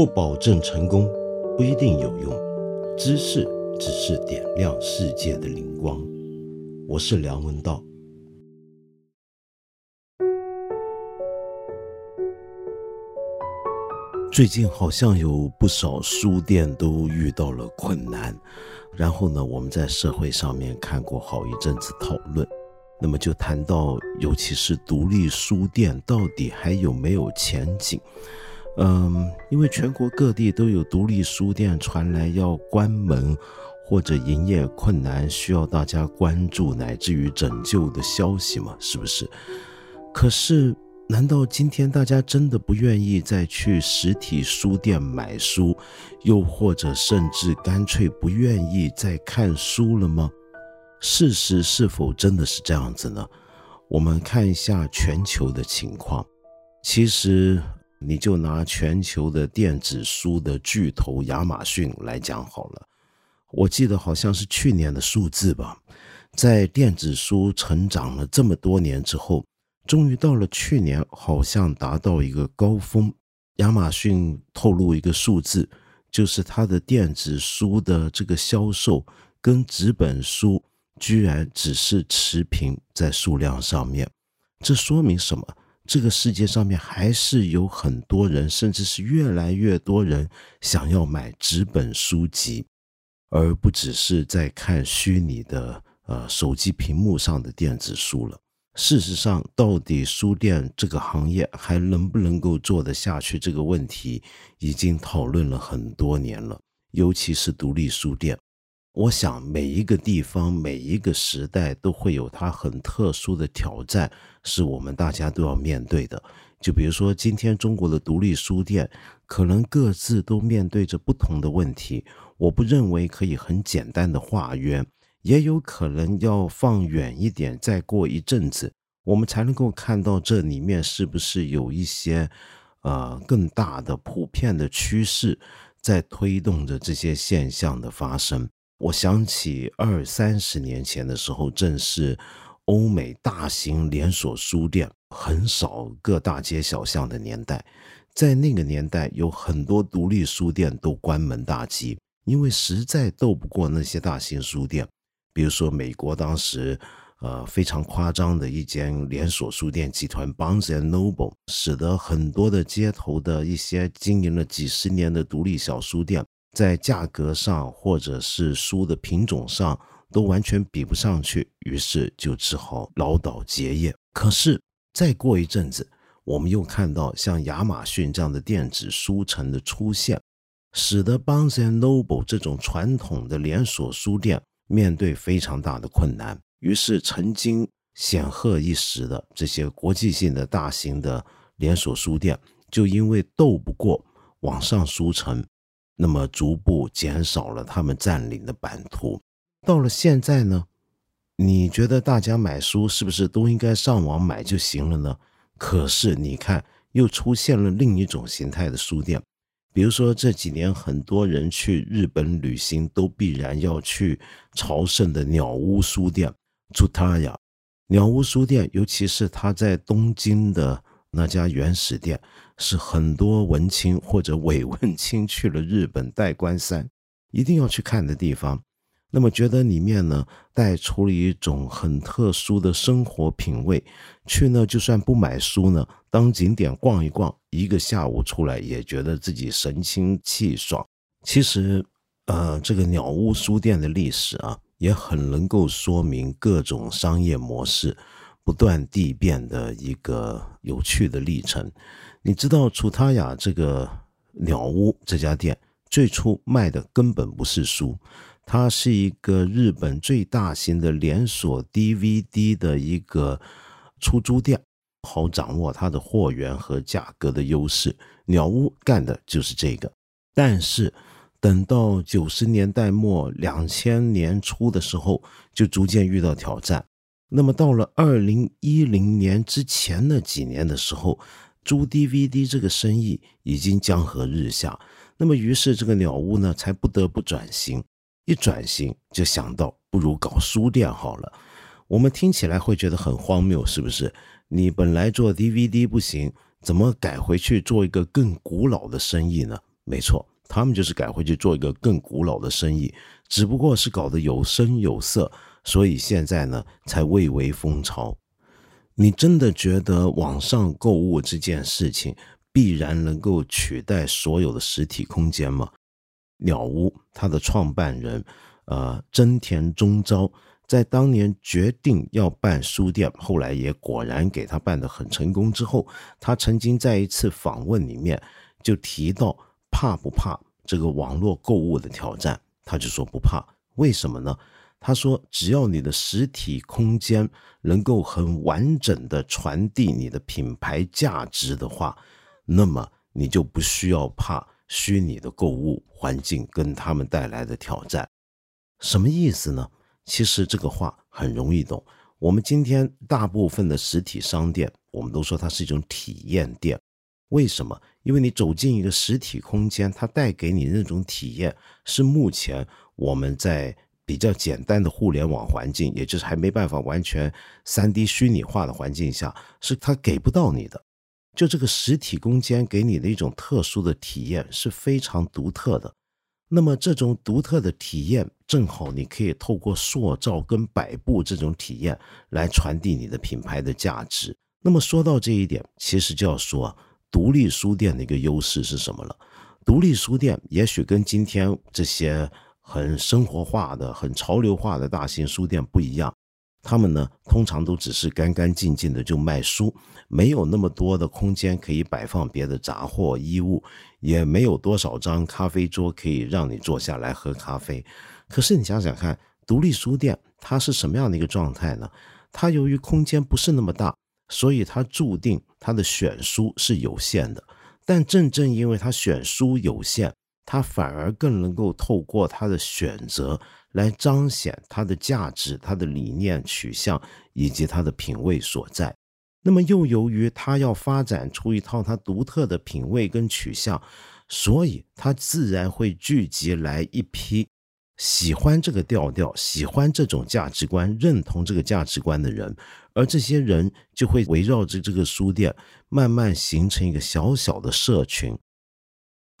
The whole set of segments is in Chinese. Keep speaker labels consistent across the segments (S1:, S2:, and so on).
S1: 不保证成功，不一定有用。知识只是点亮世界的灵光。我是梁文道。最近好像有不少书店都遇到了困难，然后呢，我们在社会上面看过好一阵子讨论，那么就谈到，尤其是独立书店到底还有没有前景？嗯，因为全国各地都有独立书店传来要关门或者营业困难，需要大家关注乃至于拯救的消息嘛，是不是？可是，难道今天大家真的不愿意再去实体书店买书，又或者甚至干脆不愿意再看书了吗？事实是否真的是这样子呢？我们看一下全球的情况，其实。你就拿全球的电子书的巨头亚马逊来讲好了，我记得好像是去年的数字吧，在电子书成长了这么多年之后，终于到了去年，好像达到一个高峰。亚马逊透露一个数字，就是它的电子书的这个销售跟纸本书居然只是持平在数量上面，这说明什么？这个世界上面还是有很多人，甚至是越来越多人想要买纸本书籍，而不只是在看虚拟的呃手机屏幕上的电子书了。事实上，到底书店这个行业还能不能够做得下去，这个问题已经讨论了很多年了，尤其是独立书店。我想每一个地方、每一个时代都会有它很特殊的挑战，是我们大家都要面对的。就比如说，今天中国的独立书店可能各自都面对着不同的问题。我不认为可以很简单的化约，也有可能要放远一点，再过一阵子，我们才能够看到这里面是不是有一些呃更大的普遍的趋势在推动着这些现象的发生。我想起二三十年前的时候，正是欧美大型连锁书店很少、各大街小巷的年代。在那个年代，有很多独立书店都关门大吉，因为实在斗不过那些大型书店。比如说，美国当时呃非常夸张的一间连锁书店集团 Barnes and Noble，使得很多的街头的一些经营了几十年的独立小书店。在价格上，或者是书的品种上，都完全比不上去，于是就只好老倒结业。可是再过一阵子，我们又看到像亚马逊这样的电子书城的出现，使得 Barnes and Noble 这种传统的连锁书店面对非常大的困难。于是，曾经显赫一时的这些国际性的大型的连锁书店，就因为斗不过网上书城。那么逐步减少了他们占领的版图。到了现在呢，你觉得大家买书是不是都应该上网买就行了呢？可是你看，又出现了另一种形态的书店，比如说这几年很多人去日本旅行都必然要去朝圣的鸟屋书店。出他呀，鸟屋书店，尤其是他在东京的。那家原始店是很多文青或者伪文青去了日本代官山一定要去看的地方。那么觉得里面呢带出了一种很特殊的生活品味，去呢就算不买书呢，当景点逛一逛，一个下午出来也觉得自己神清气爽。其实，呃，这个鸟屋书店的历史啊，也很能够说明各种商业模式。不断递变的一个有趣的历程。你知道，楚他雅这个鸟屋这家店最初卖的根本不是书，它是一个日本最大型的连锁 DVD 的一个出租店，好掌握它的货源和价格的优势。鸟屋干的就是这个。但是等到九十年代末、两千年初的时候，就逐渐遇到挑战。那么到了二零一零年之前的几年的时候，租 DVD 这个生意已经江河日下。那么于是这个鸟屋呢，才不得不转型。一转型就想到，不如搞书店好了。我们听起来会觉得很荒谬，是不是？你本来做 DVD 不行，怎么改回去做一个更古老的生意呢？没错，他们就是改回去做一个更古老的生意，只不过是搞得有声有色，所以现在呢才蔚为风潮。你真的觉得网上购物这件事情必然能够取代所有的实体空间吗？鸟屋它的创办人，呃，真田中昭，在当年决定要办书店，后来也果然给他办得很成功之后，他曾经在一次访问里面就提到怕不怕这个网络购物的挑战，他就说不怕，为什么呢？他说：“只要你的实体空间能够很完整的传递你的品牌价值的话，那么你就不需要怕虚拟的购物环境跟他们带来的挑战。什么意思呢？其实这个话很容易懂。我们今天大部分的实体商店，我们都说它是一种体验店。为什么？因为你走进一个实体空间，它带给你那种体验，是目前我们在。”比较简单的互联网环境，也就是还没办法完全三 D 虚拟化的环境下，是它给不到你的。就这个实体空间给你的一种特殊的体验是非常独特的。那么这种独特的体验，正好你可以透过塑造跟摆布这种体验来传递你的品牌的价值。那么说到这一点，其实就要说独立书店的一个优势是什么了？独立书店也许跟今天这些。很生活化的、很潮流化的大型书店不一样，他们呢通常都只是干干净净的就卖书，没有那么多的空间可以摆放别的杂货衣物，也没有多少张咖啡桌可以让你坐下来喝咖啡。可是你想想看，独立书店它是什么样的一个状态呢？它由于空间不是那么大，所以它注定它的选书是有限的。但正正因为它选书有限，他反而更能够透过他的选择来彰显他的价值、他的理念取向以及他的品味所在。那么，又由于他要发展出一套他独特的品味跟取向，所以他自然会聚集来一批喜欢这个调调、喜欢这种价值观、认同这个价值观的人，而这些人就会围绕着这个书店，慢慢形成一个小小的社群。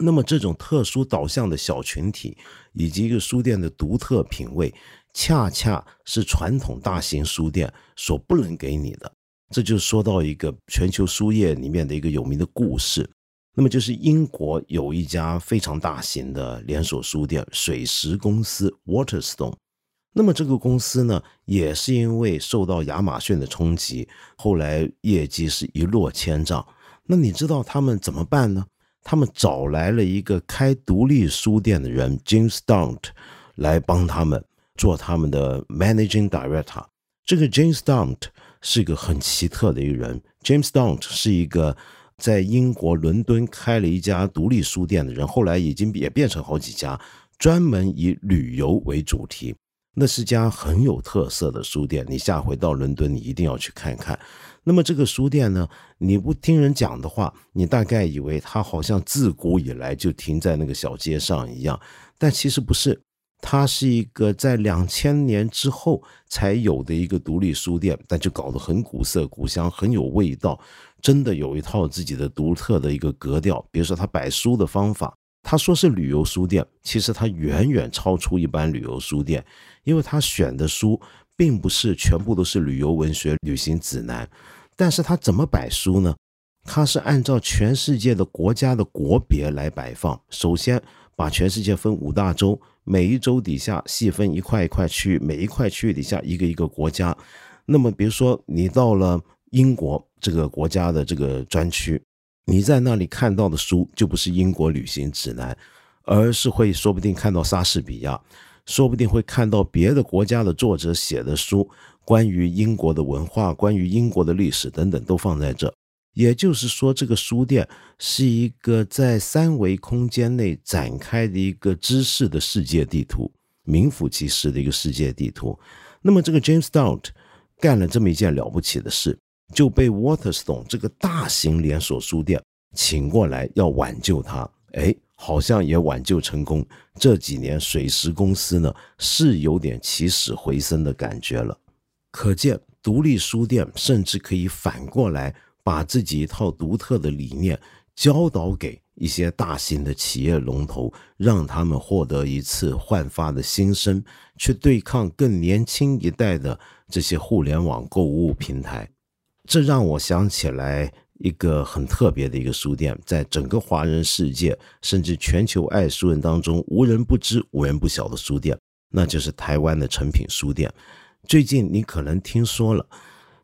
S1: 那么，这种特殊导向的小群体，以及一个书店的独特品味，恰恰是传统大型书店所不能给你的。这就说到一个全球书业里面的一个有名的故事。那么，就是英国有一家非常大型的连锁书店——水石公司 （Waterstone）。那么，这个公司呢，也是因为受到亚马逊的冲击，后来业绩是一落千丈。那你知道他们怎么办呢？他们找来了一个开独立书店的人，James Daunt，来帮他们做他们的 Managing Director。这个 James Daunt 是个很奇特的一个人。James Daunt 是一个在英国伦敦开了一家独立书店的人，后来已经也变成好几家，专门以旅游为主题。那是家很有特色的书店，你下回到伦敦，你一定要去看看。那么这个书店呢，你不听人讲的话，你大概以为它好像自古以来就停在那个小街上一样，但其实不是，它是一个在两千年之后才有的一个独立书店，但就搞得很古色古香，很有味道，真的有一套自己的独特的一个格调。比如说他摆书的方法。他说是旅游书店，其实他远远超出一般旅游书店，因为他选的书并不是全部都是旅游文学、旅行指南，但是他怎么摆书呢？他是按照全世界的国家的国别来摆放。首先把全世界分五大洲，每一洲底下细分一块一块区域，每一块区域底下一个一个国家。那么比如说你到了英国这个国家的这个专区。你在那里看到的书就不是英国旅行指南，而是会说不定看到莎士比亚，说不定会看到别的国家的作者写的书，关于英国的文化、关于英国的历史等等都放在这。也就是说，这个书店是一个在三维空间内展开的一个知识的世界地图，名副其实的一个世界地图。那么，这个 James Daunt 干了这么一件了不起的事。就被 Waterstone 这个大型连锁书店请过来要挽救他，哎，好像也挽救成功。这几年水石公司呢是有点起死回生的感觉了。可见独立书店甚至可以反过来把自己一套独特的理念教导给一些大型的企业龙头，让他们获得一次焕发的新生，去对抗更年轻一代的这些互联网购物平台。这让我想起来一个很特别的一个书店，在整个华人世界甚至全球爱书人当中无人不知、无人不晓的书店，那就是台湾的诚品书店。最近你可能听说了，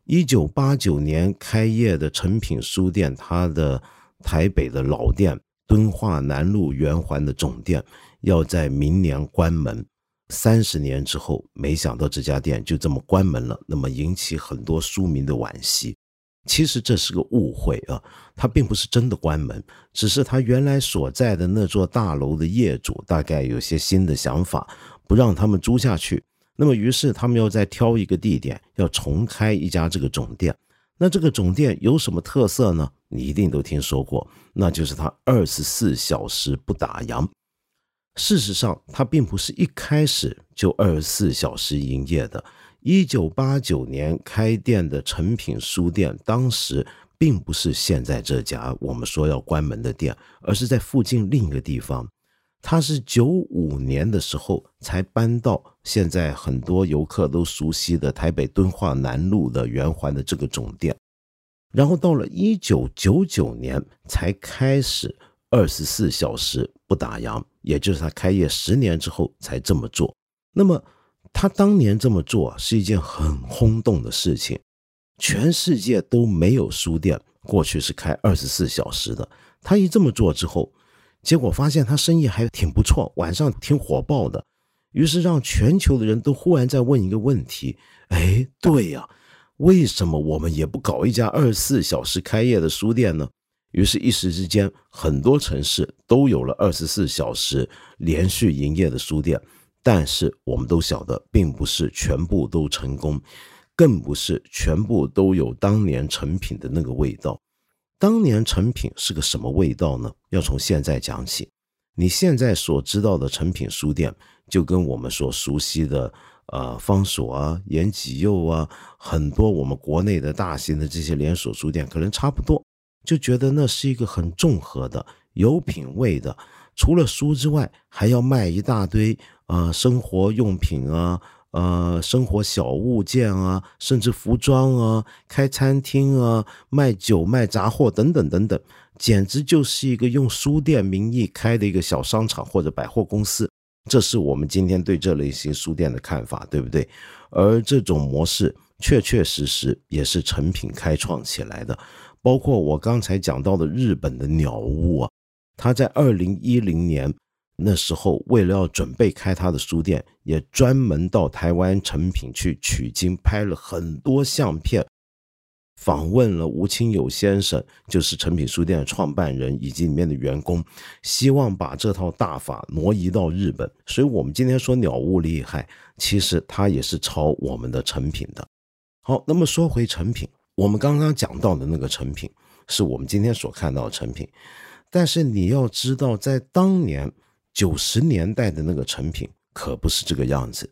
S1: 一九八九年开业的诚品书店，它的台北的老店敦化南路圆环的总店要在明年关门。三十年之后，没想到这家店就这么关门了，那么引起很多书迷的惋惜。其实这是个误会啊，它并不是真的关门，只是他原来所在的那座大楼的业主大概有些新的想法，不让他们租下去。那么，于是他们要再挑一个地点，要重开一家这个总店。那这个总店有什么特色呢？你一定都听说过，那就是它二十四小时不打烊。事实上，它并不是一开始就二十四小时营业的。一九八九年开店的诚品书店，当时并不是现在这家我们说要关门的店，而是在附近另一个地方。他是九五年的时候才搬到现在很多游客都熟悉的台北敦化南路的圆环的这个总店，然后到了一九九九年才开始二十四小时不打烊，也就是他开业十年之后才这么做。那么他当年这么做是一件很轰动的事情，全世界都没有书店过去是开二十四小时的。他一这么做之后。结果发现他生意还挺不错，晚上挺火爆的，于是让全球的人都忽然在问一个问题：哎，对呀，为什么我们也不搞一家二十四小时开业的书店呢？于是，一时之间，很多城市都有了二十四小时连续营业的书店。但是，我们都晓得，并不是全部都成功，更不是全部都有当年成品的那个味道。当年成品是个什么味道呢？要从现在讲起。你现在所知道的成品书店，就跟我们所熟悉的呃方所啊、延吉佑啊，很多我们国内的大型的这些连锁书店可能差不多，就觉得那是一个很综合的、有品位的，除了书之外，还要卖一大堆啊生活用品啊。呃，生活小物件啊，甚至服装啊，开餐厅啊，卖酒卖杂货等等等等，简直就是一个用书店名义开的一个小商场或者百货公司。这是我们今天对这类型书店的看法，对不对？而这种模式确确实实也是成品开创起来的。包括我刚才讲到的日本的鸟屋啊，他在二零一零年。那时候，为了要准备开他的书店，也专门到台湾成品去取经，拍了很多相片，访问了吴清友先生，就是成品书店的创办人以及里面的员工，希望把这套大法挪移到日本。所以，我们今天说鸟屋厉害，其实它也是抄我们的成品的。好，那么说回成品，我们刚刚讲到的那个成品，是我们今天所看到的成品，但是你要知道，在当年。九十年代的那个成品可不是这个样子。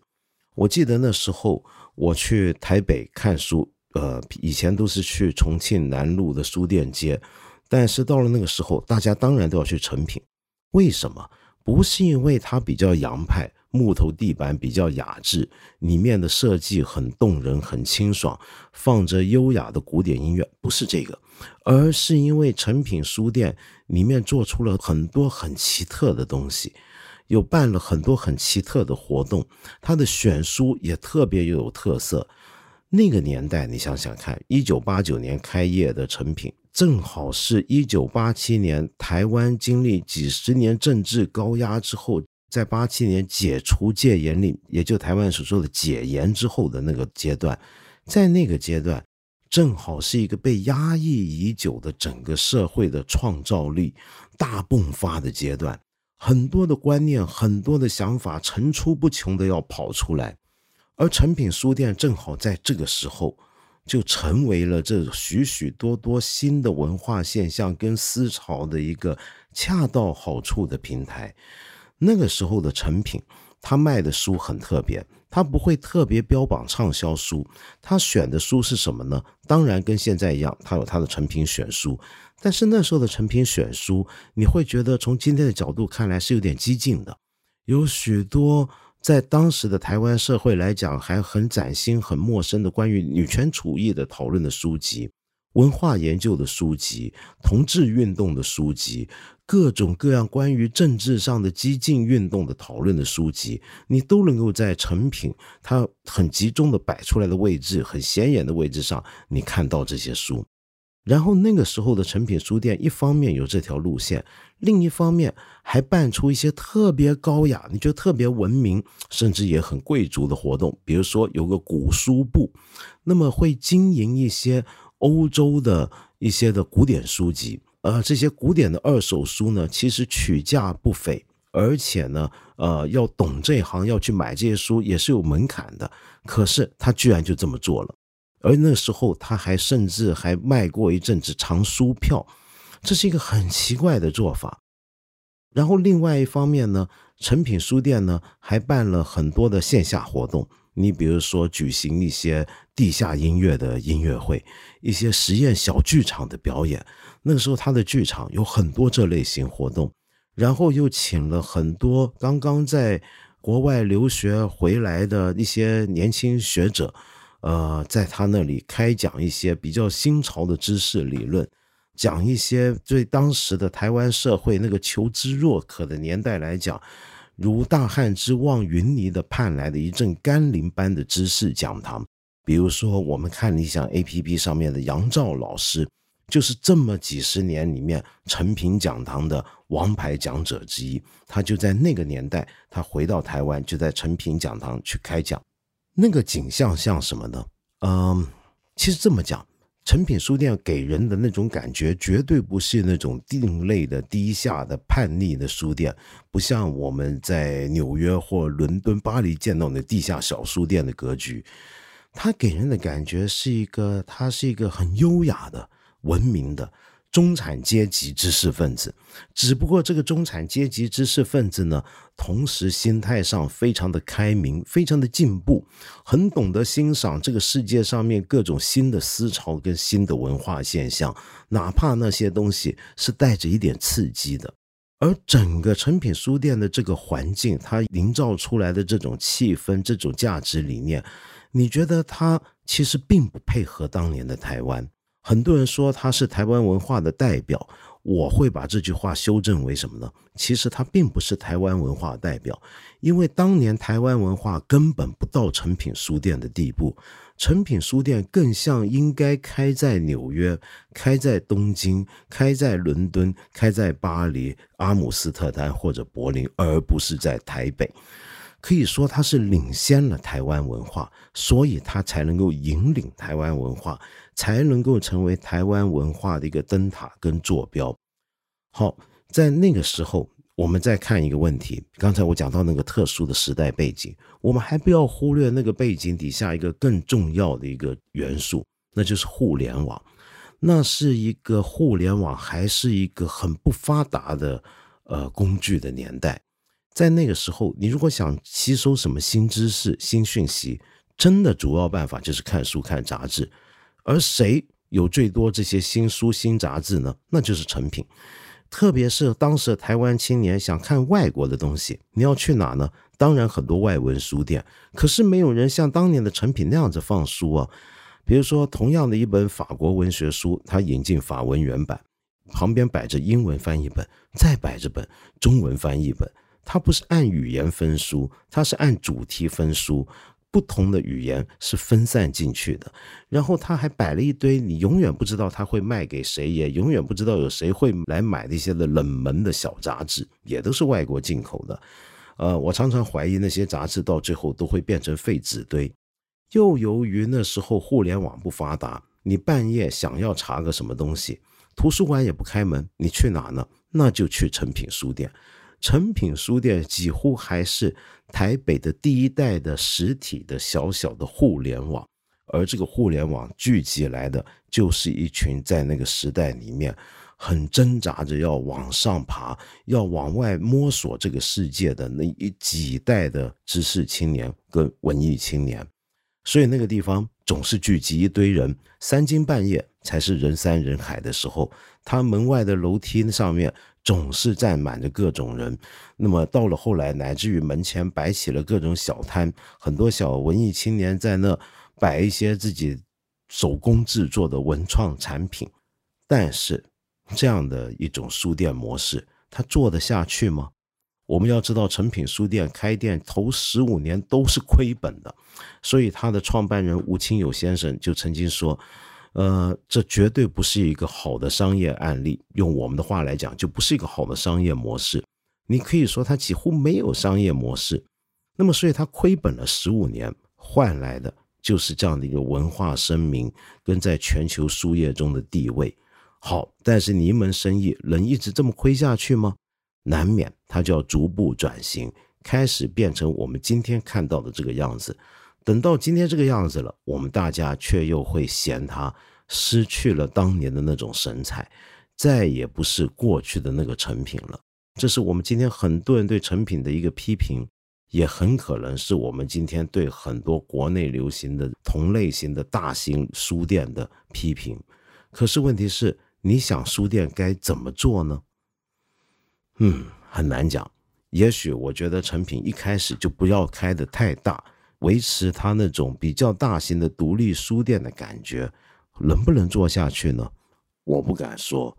S1: 我记得那时候我去台北看书，呃，以前都是去重庆南路的书店街，但是到了那个时候，大家当然都要去成品。为什么？不是因为它比较洋派，木头地板比较雅致，里面的设计很动人、很清爽，放着优雅的古典音乐，不是这个，而是因为成品书店。里面做出了很多很奇特的东西，又办了很多很奇特的活动，它的选书也特别有特色。那个年代，你想想看，一九八九年开业的成品，正好是一九八七年台湾经历几十年政治高压之后，在八七年解除戒严令，也就台湾所说的解严之后的那个阶段，在那个阶段。正好是一个被压抑已久的整个社会的创造力大迸发的阶段，很多的观念、很多的想法层出不穷的要跑出来，而诚品书店正好在这个时候就成为了这许许多多新的文化现象跟思潮的一个恰到好处的平台。那个时候的成品。他卖的书很特别，他不会特别标榜畅销书，他选的书是什么呢？当然跟现在一样，他有他的成品选书，但是那时候的成品选书，你会觉得从今天的角度看来是有点激进的，有许多。在当时的台湾社会来讲，还很崭新、很陌生的关于女权主义的讨论的书籍、文化研究的书籍、同志运动的书籍、各种各样关于政治上的激进运动的讨论的书籍，你都能够在成品它很集中的摆出来的位置、很显眼的位置上，你看到这些书。然后那个时候的成品书店，一方面有这条路线，另一方面还办出一些特别高雅、你觉得特别文明，甚至也很贵族的活动。比如说有个古书部，那么会经营一些欧洲的一些的古典书籍。呃，这些古典的二手书呢，其实取价不菲，而且呢，呃，要懂这一行，要去买这些书也是有门槛的。可是他居然就这么做了。而那时候，他还甚至还卖过一阵子藏书票，这是一个很奇怪的做法。然后另外一方面呢，诚品书店呢还办了很多的线下活动，你比如说举行一些地下音乐的音乐会，一些实验小剧场的表演。那个时候，他的剧场有很多这类型活动，然后又请了很多刚刚在国外留学回来的一些年轻学者。呃，在他那里开讲一些比较新潮的知识理论，讲一些对当时的台湾社会那个求知若渴的年代来讲，如大旱之望云霓的盼来的一阵甘霖般的知识讲堂。比如说，我们看理想 A P P 上面的杨照老师，就是这么几十年里面成品讲堂的王牌讲者之一。他就在那个年代，他回到台湾，就在成品讲堂去开讲。那个景象像什么呢？嗯，其实这么讲，成品书店给人的那种感觉，绝对不是那种另类的低下的叛逆的书店，不像我们在纽约或伦敦、巴黎见到的地下小书店的格局。它给人的感觉是一个，它是一个很优雅的、文明的。中产阶级知识分子，只不过这个中产阶级知识分子呢，同时心态上非常的开明，非常的进步，很懂得欣赏这个世界上面各种新的思潮跟新的文化现象，哪怕那些东西是带着一点刺激的。而整个成品书店的这个环境，它营造出来的这种气氛、这种价值理念，你觉得它其实并不配合当年的台湾。很多人说他是台湾文化的代表，我会把这句话修正为什么呢？其实他并不是台湾文化代表，因为当年台湾文化根本不到成品书店的地步，成品书店更像应该开在纽约、开在东京、开在伦敦、开在巴黎、阿姆斯特丹或者柏林，而不是在台北。可以说，他是领先了台湾文化，所以他才能够引领台湾文化，才能够成为台湾文化的一个灯塔跟坐标。好，在那个时候，我们再看一个问题。刚才我讲到那个特殊的时代背景，我们还不要忽略那个背景底下一个更重要的一个元素，那就是互联网。那是一个互联网还是一个很不发达的呃工具的年代。在那个时候，你如果想吸收什么新知识、新讯息，真的主要办法就是看书、看杂志。而谁有最多这些新书、新杂志呢？那就是成品。特别是当时台湾青年想看外国的东西，你要去哪呢？当然很多外文书店，可是没有人像当年的成品那样子放书啊。比如说，同样的一本法国文学书，它引进法文原版，旁边摆着英文翻译本，再摆着本中文翻译本。它不是按语言分书，它是按主题分书，不同的语言是分散进去的。然后他还摆了一堆，你永远不知道他会卖给谁，也永远不知道有谁会来买那些的冷门的小杂志，也都是外国进口的。呃，我常常怀疑那些杂志到最后都会变成废纸堆。又由于那时候互联网不发达，你半夜想要查个什么东西，图书馆也不开门，你去哪呢？那就去诚品书店。诚品书店几乎还是台北的第一代的实体的小小的互联网，而这个互联网聚集来的就是一群在那个时代里面很挣扎着要往上爬、要往外摸索这个世界的那一几代的知识青年跟文艺青年，所以那个地方总是聚集一堆人，三更半夜才是人山人海的时候。他门外的楼梯上面总是站满着各种人。那么到了后来，乃至于门前摆起了各种小摊，很多小文艺青年在那摆一些自己手工制作的文创产品。但是，这样的一种书店模式，它做得下去吗？我们要知道，诚品书店开店头十五年都是亏本的，所以他的创办人吴清友先生就曾经说。呃，这绝对不是一个好的商业案例。用我们的话来讲，就不是一个好的商业模式。你可以说它几乎没有商业模式。那么，所以它亏本了十五年，换来的就是这样的一个文化声名跟在全球书业中的地位。好，但是你一门生意能一直这么亏下去吗？难免它就要逐步转型，开始变成我们今天看到的这个样子。等到今天这个样子了，我们大家却又会嫌它失去了当年的那种神采，再也不是过去的那个成品了。这是我们今天很多人对成品的一个批评，也很可能是我们今天对很多国内流行的同类型的大型书店的批评。可是问题是，你想书店该怎么做呢？嗯，很难讲。也许我觉得成品一开始就不要开的太大。维持他那种比较大型的独立书店的感觉，能不能做下去呢？我不敢说。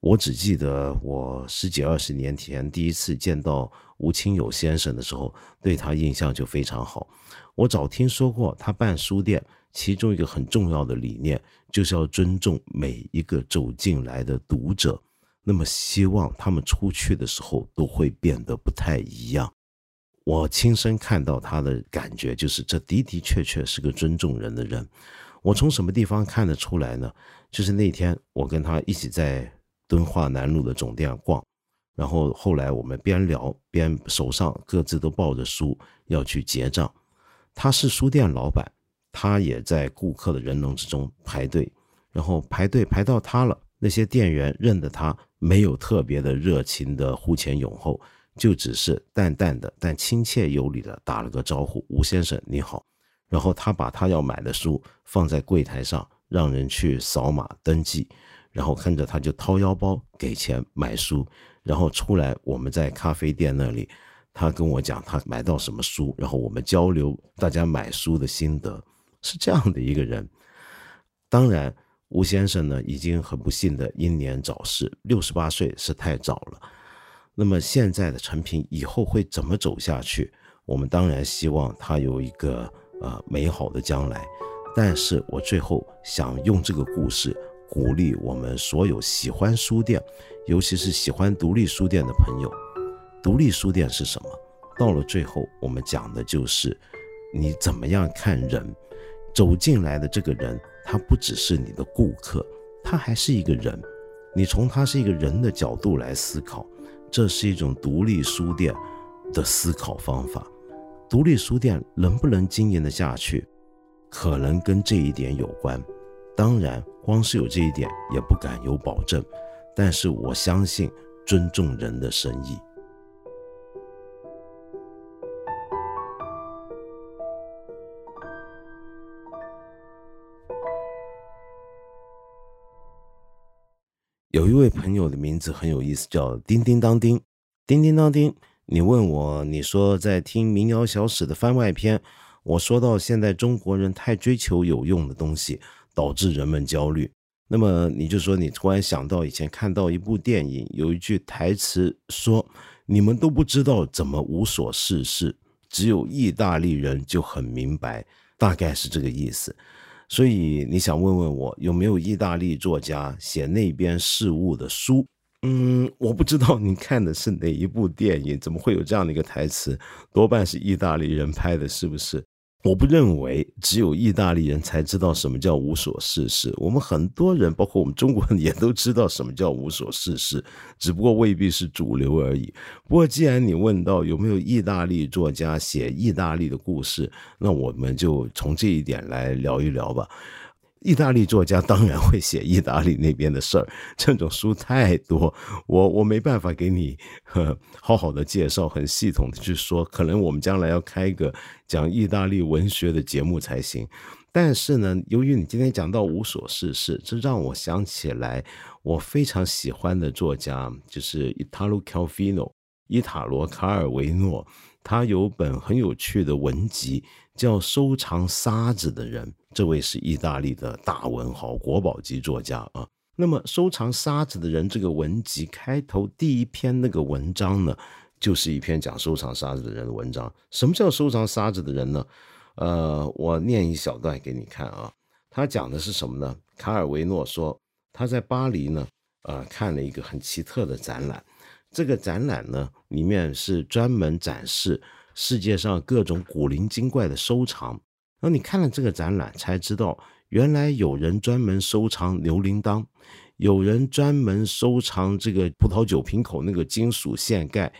S1: 我只记得我十几二十年前第一次见到吴清友先生的时候，对他印象就非常好。我早听说过他办书店，其中一个很重要的理念就是要尊重每一个走进来的读者，那么希望他们出去的时候都会变得不太一样。我亲身看到他的感觉，就是这的的确确是个尊重人的人。我从什么地方看得出来呢？就是那天我跟他一起在敦化南路的总店逛，然后后来我们边聊边手上各自都抱着书要去结账。他是书店老板，他也在顾客的人龙之中排队，然后排队排到他了，那些店员认得他，没有特别的热情的呼前拥后。就只是淡淡的但亲切有礼的打了个招呼：“吴先生你好。”然后他把他要买的书放在柜台上，让人去扫码登记。然后看着他就掏腰包给钱买书，然后出来我们在咖啡店那里，他跟我讲他买到什么书，然后我们交流大家买书的心得，是这样的一个人。当然，吴先生呢已经很不幸的英年早逝，六十八岁是太早了。那么现在的成品以后会怎么走下去？我们当然希望它有一个呃美好的将来，但是我最后想用这个故事鼓励我们所有喜欢书店，尤其是喜欢独立书店的朋友。独立书店是什么？到了最后，我们讲的就是你怎么样看人，走进来的这个人，他不只是你的顾客，他还是一个人。你从他是一个人的角度来思考。这是一种独立书店的思考方法。独立书店能不能经营得下去，可能跟这一点有关。当然，光是有这一点也不敢有保证。但是我相信尊重人的生意。有一位朋友的名字很有意思，叫叮叮当叮，叮叮当叮。你问我，你说在听民谣小史的番外篇，我说到现在中国人太追求有用的东西，导致人们焦虑。那么你就说，你突然想到以前看到一部电影，有一句台词说：“你们都不知道怎么无所事事，只有意大利人就很明白。”大概是这个意思。所以你想问问我有没有意大利作家写那边事物的书？嗯，我不知道你看的是哪一部电影，怎么会有这样的一个台词？多半是意大利人拍的，是不是？我不认为只有意大利人才知道什么叫无所事事。我们很多人，包括我们中国人，也都知道什么叫无所事事，只不过未必是主流而已。不过，既然你问到有没有意大利作家写意大利的故事，那我们就从这一点来聊一聊吧。意大利作家当然会写意大利那边的事儿，这种书太多，我我没办法给你呵好好的介绍，很系统的去说，可能我们将来要开一个讲意大利文学的节目才行。但是呢，由于你今天讲到无所事事，这让我想起来我非常喜欢的作家，就是伊塔罗·卡尔维诺，伊塔罗·卡尔维诺，他有本很有趣的文集，叫《收藏沙子的人》。这位是意大利的大文豪、国宝级作家啊。那么，《收藏沙子的人》这个文集开头第一篇那个文章呢，就是一篇讲收藏沙子的人的文章。什么叫收藏沙子的人呢？呃，我念一小段给你看啊。他讲的是什么呢？卡尔维诺说他在巴黎呢，呃，看了一个很奇特的展览。这个展览呢，里面是专门展示世界上各种古灵精怪的收藏。然后你看了这个展览，才知道原来有人专门收藏牛铃铛，有人专门收藏这个葡萄酒瓶口那个金属线盖，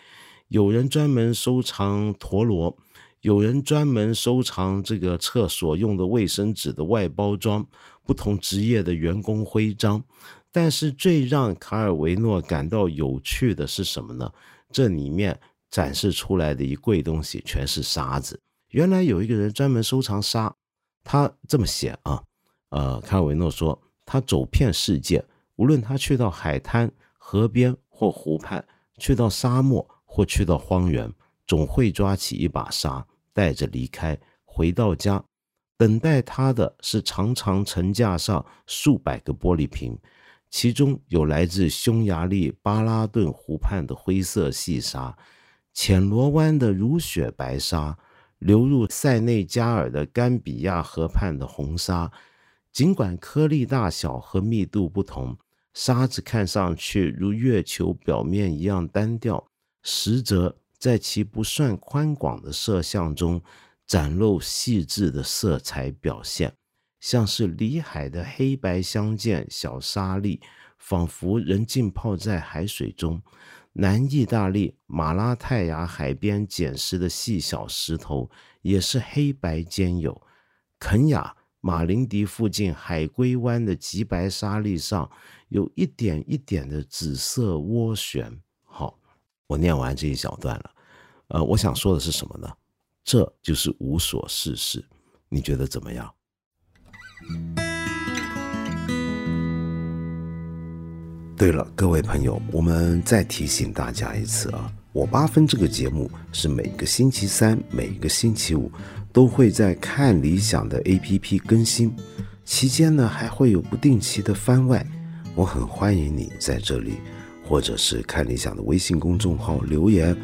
S1: 有人专门收藏陀螺。有人专门收藏这个厕所用的卫生纸的外包装，不同职业的员工徽章。但是最让卡尔维诺感到有趣的是什么呢？这里面展示出来的一柜东西全是沙子。原来有一个人专门收藏沙，他这么写啊，呃，卡尔维诺说，他走遍世界，无论他去到海滩、河边或湖畔，去到沙漠或去到荒原，总会抓起一把沙。带着离开，回到家，等待他的是长长层架上数百个玻璃瓶，其中有来自匈牙利巴拉顿湖畔的灰色细沙，浅罗湾的如雪白沙，流入塞内加尔的甘比亚河畔的红沙。尽管颗粒大小和密度不同，沙子看上去如月球表面一样单调，实则。在其不算宽广的色相中，展露细致的色彩表现，像是里海的黑白相间小沙粒，仿佛人浸泡在海水中。南意大利马拉泰亚海边捡拾的细小石头，也是黑白兼有。肯雅马林迪附近海龟湾的极白沙粒上，有一点一点的紫色涡旋。好我念完这一小段了，呃，我想说的是什么呢？这就是无所事事，你觉得怎么样？对了，各位朋友，我们再提醒大家一次啊，我八分这个节目是每个星期三、每个星期五都会在看理想的 APP 更新，期间呢还会有不定期的番外，我很欢迎你在这里。或者是看理想的微信公众号留言，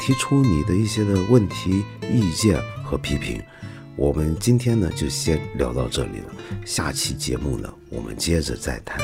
S1: 提出你的一些的问题、意见和批评。我们今天呢就先聊到这里了，下期节目呢我们接着再谈。